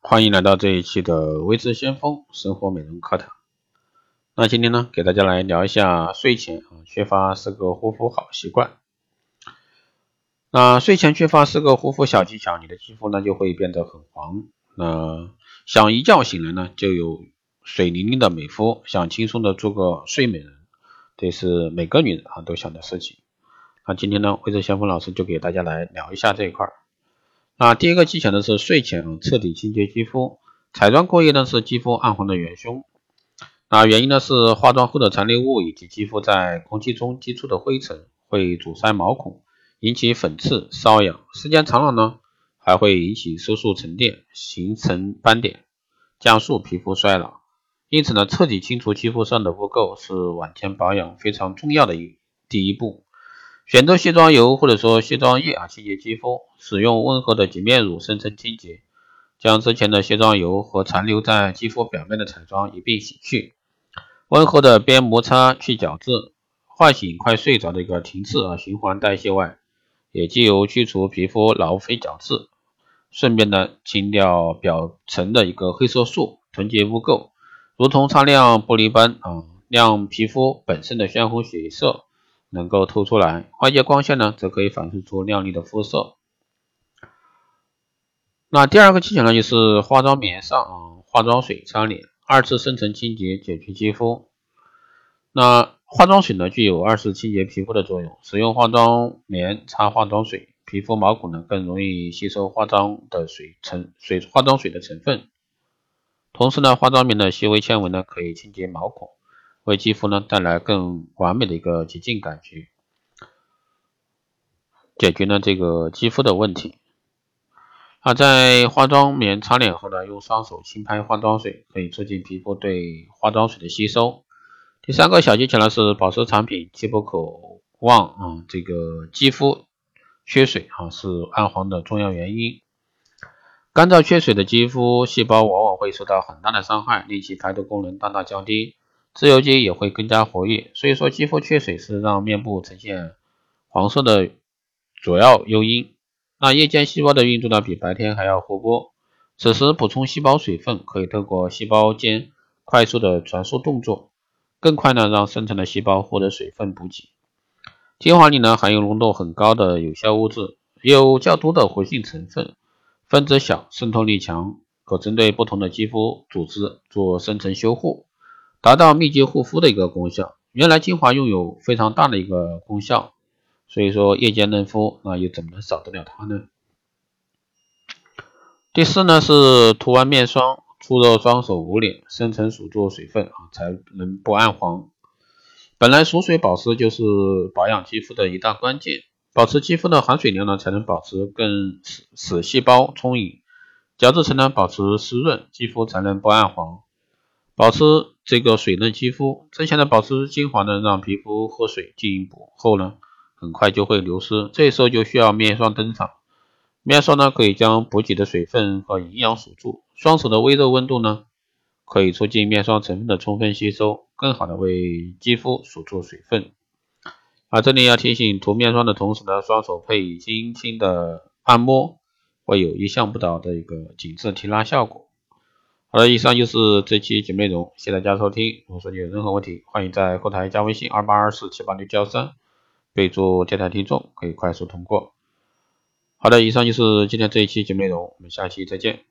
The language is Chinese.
欢迎来到这一期的微知先锋生活美容课堂。那今天呢，给大家来聊一下睡前啊缺乏四个护肤好习惯。那睡前缺乏四个护肤小技巧，你的肌肤呢就会变得很黄。那想一觉醒来呢，就有水灵灵的美肤，想轻松的做个睡美人，这是每个女人啊都想的事情。那今天呢，微智先锋老师就给大家来聊一下这一块儿。那第一个技巧呢是睡前彻底清洁肌肤，彩妆过夜呢是肌肤暗黄的元凶。那原因呢是化妆后的残留物以及肌肤在空气中积出的灰尘会阻塞毛孔，引起粉刺瘙痒，时间长了呢还会引起色素沉淀，形成斑点，加速皮肤衰老。因此呢，彻底清除肌肤上的污垢是晚间保养非常重要的一第一步。选择卸妆油或者说卸妆液啊，清洁肌肤，使用温和的洁面乳深层清洁，将之前的卸妆油和残留在肌肤表面的彩妆一并洗去，温和的边摩擦去角质，唤醒快睡着的一个停滞啊循环代谢外，也既有去除皮肤老废角质，顺便呢清掉表层的一个黑色素，囤积污垢，如同擦亮玻璃般啊，亮皮肤本身的鲜红血色。能够透出来，外界光线呢，则可以反射出亮丽的肤色。那第二个技巧呢，就是化妆棉上啊，化妆水擦脸，二次深层清洁，解决肌肤。那化妆水呢，具有二次清洁皮肤的作用。使用化妆棉擦化妆水，皮肤毛孔呢更容易吸收化妆的水成水化妆水的成分。同时呢，化妆棉的细微纤维呢，可以清洁毛孔。为肌肤呢带来更完美的一个洁净感觉，解决了这个肌肤的问题。啊，在化妆棉擦脸后呢，用双手轻拍化妆水，可以促进皮肤对化妆水的吸收。第三个小技巧呢是保湿产品既不可忘啊，这个肌肤缺水啊是暗黄的重要原因。干燥缺水的肌肤细胞往往会受到很大的伤害，令其排毒功能大大降低。自由基也会更加活跃，所以说肌肤缺水是让面部呈现黄色的主要诱因。那夜间细胞的运作呢，比白天还要活泼，此时补充细胞水分，可以透过细胞间快速的传输动作，更快呢让生产的细胞获得水分补给。精华里呢含有浓度很高的有效物质，有较多的活性成分，分子小，渗透力强，可针对不同的肌肤组织做深层修护。达到密集护肤的一个功效。原来精华拥有非常大的一个功效，所以说夜间嫩肤，那又怎么能少得了它呢？第四呢是涂完面霜，出热双手捂脸，深层锁住水分啊，才能不暗黄。本来锁水保湿就是保养肌肤的一大关键，保持肌肤的含水量呢，才能保持更使使细胞充盈，角质层呢保持湿润，肌肤才能不暗黄。保持这个水嫩肌肤，之前的保湿精华呢，让皮肤喝水进一步后呢，很快就会流失。这时候就需要面霜登场。面霜呢，可以将补给的水分和营养锁住。双手的微热温度呢，可以促进面霜成分的充分吸收，更好的为肌肤锁住水分。啊，这里要提醒，涂面霜的同时呢，双手配轻轻的按摩，会有意想不到的一个紧致提拉效果。好了，以上就是这期节目内容，谢谢大家收听。如果说你有任何问题，欢迎在后台加微信二八二四七八六幺三，备注电台听众，可以快速通过。好的，以上就是今天这一期节目内容，我们下期再见。